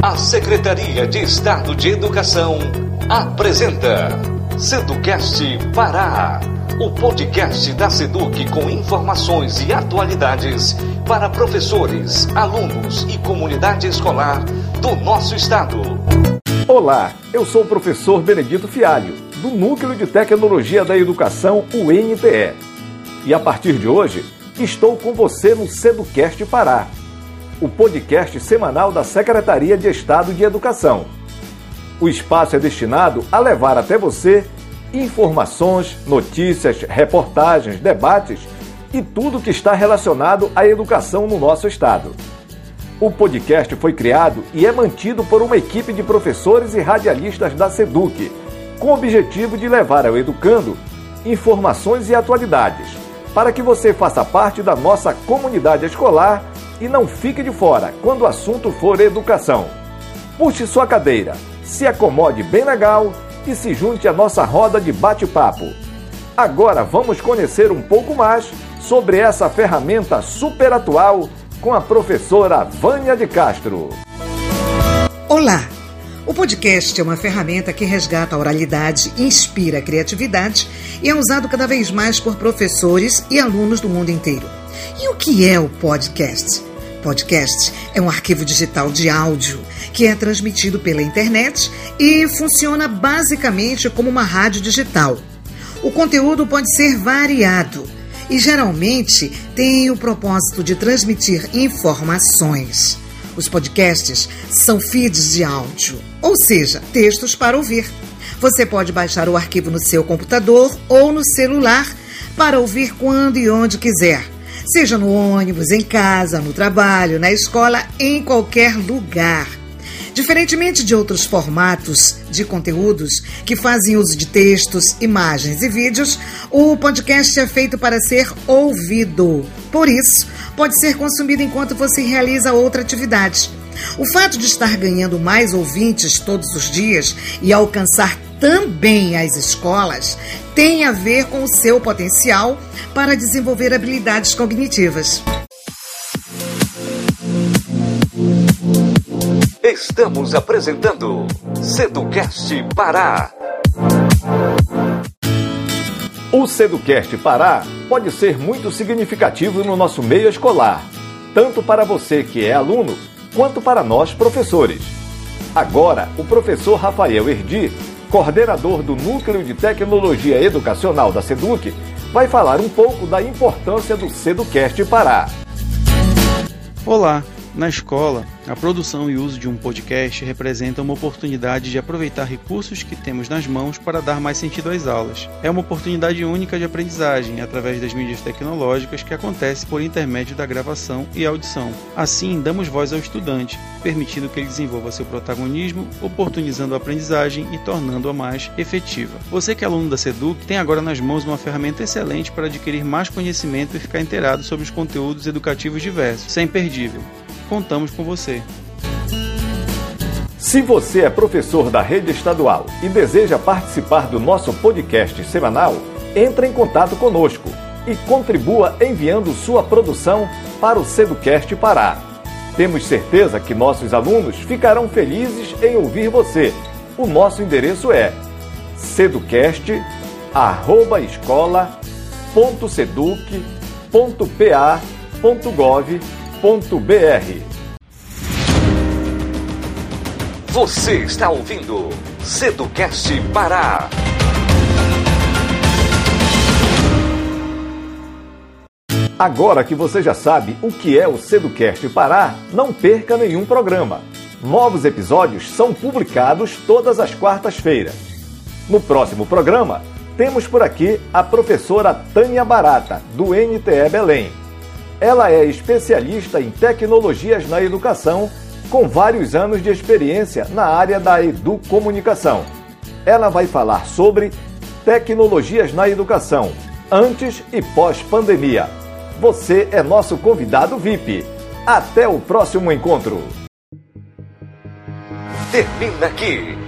A Secretaria de Estado de Educação apresenta Seducast Pará, o podcast da Seduc com informações e atualidades para professores, alunos e comunidade escolar do nosso estado. Olá, eu sou o professor Benedito Fialho, do Núcleo de Tecnologia da Educação, o NTE. E a partir de hoje, estou com você no Seducast Pará, o podcast semanal da Secretaria de Estado de Educação. O espaço é destinado a levar até você informações, notícias, reportagens, debates e tudo que está relacionado à educação no nosso estado. O podcast foi criado e é mantido por uma equipe de professores e radialistas da SEDUC, com o objetivo de levar ao educando informações e atualidades, para que você faça parte da nossa comunidade escolar e não fique de fora quando o assunto for educação. Puxe sua cadeira, se acomode bem legal e se junte à nossa roda de bate-papo. Agora vamos conhecer um pouco mais sobre essa ferramenta super atual com a professora Vânia de Castro. Olá! O podcast é uma ferramenta que resgata a oralidade, inspira a criatividade e é usado cada vez mais por professores e alunos do mundo inteiro. E o que é o podcast? Podcast é um arquivo digital de áudio que é transmitido pela internet e funciona basicamente como uma rádio digital. O conteúdo pode ser variado e geralmente tem o propósito de transmitir informações. Os podcasts são feeds de áudio, ou seja, textos para ouvir. Você pode baixar o arquivo no seu computador ou no celular para ouvir quando e onde quiser seja no ônibus, em casa, no trabalho, na escola, em qualquer lugar. Diferentemente de outros formatos de conteúdos que fazem uso de textos, imagens e vídeos, o podcast é feito para ser ouvido. Por isso, pode ser consumido enquanto você realiza outra atividade. O fato de estar ganhando mais ouvintes todos os dias e alcançar também as escolas tem a ver com o seu potencial para desenvolver habilidades cognitivas. Estamos apresentando Seducast Pará. O Seducast Pará pode ser muito significativo no nosso meio escolar, tanto para você que é aluno, quanto para nós professores. Agora, o professor Rafael Erdi coordenador do Núcleo de Tecnologia Educacional da SEDUC, vai falar um pouco da importância do SEDUCast Pará. Olá, na escola, a produção e uso de um podcast representa uma oportunidade de aproveitar recursos que temos nas mãos para dar mais sentido às aulas. É uma oportunidade única de aprendizagem através das mídias tecnológicas que acontece por intermédio da gravação e audição. Assim, damos voz ao estudante, permitindo que ele desenvolva seu protagonismo, oportunizando a aprendizagem e tornando-a mais efetiva. Você que é aluno da SEDUC tem agora nas mãos uma ferramenta excelente para adquirir mais conhecimento e ficar inteirado sobre os conteúdos educativos diversos. Isso é imperdível contamos com você. Se você é professor da rede estadual e deseja participar do nosso podcast semanal, entre em contato conosco e contribua enviando sua produção para o Seducast Pará. Temos certeza que nossos alunos ficarão felizes em ouvir você. O nosso endereço é seducast@escola.seduc.pa.gov.br você está ouvindo Seducast Pará. Agora que você já sabe o que é o Seducast Pará, não perca nenhum programa. Novos episódios são publicados todas as quartas-feiras. No próximo programa, temos por aqui a professora Tânia Barata, do NTE Belém ela é especialista em tecnologias na educação, com vários anos de experiência na área da educomunicação. Ela vai falar sobre tecnologias na educação, antes e pós-pandemia. Você é nosso convidado VIP. Até o próximo encontro. Termina aqui.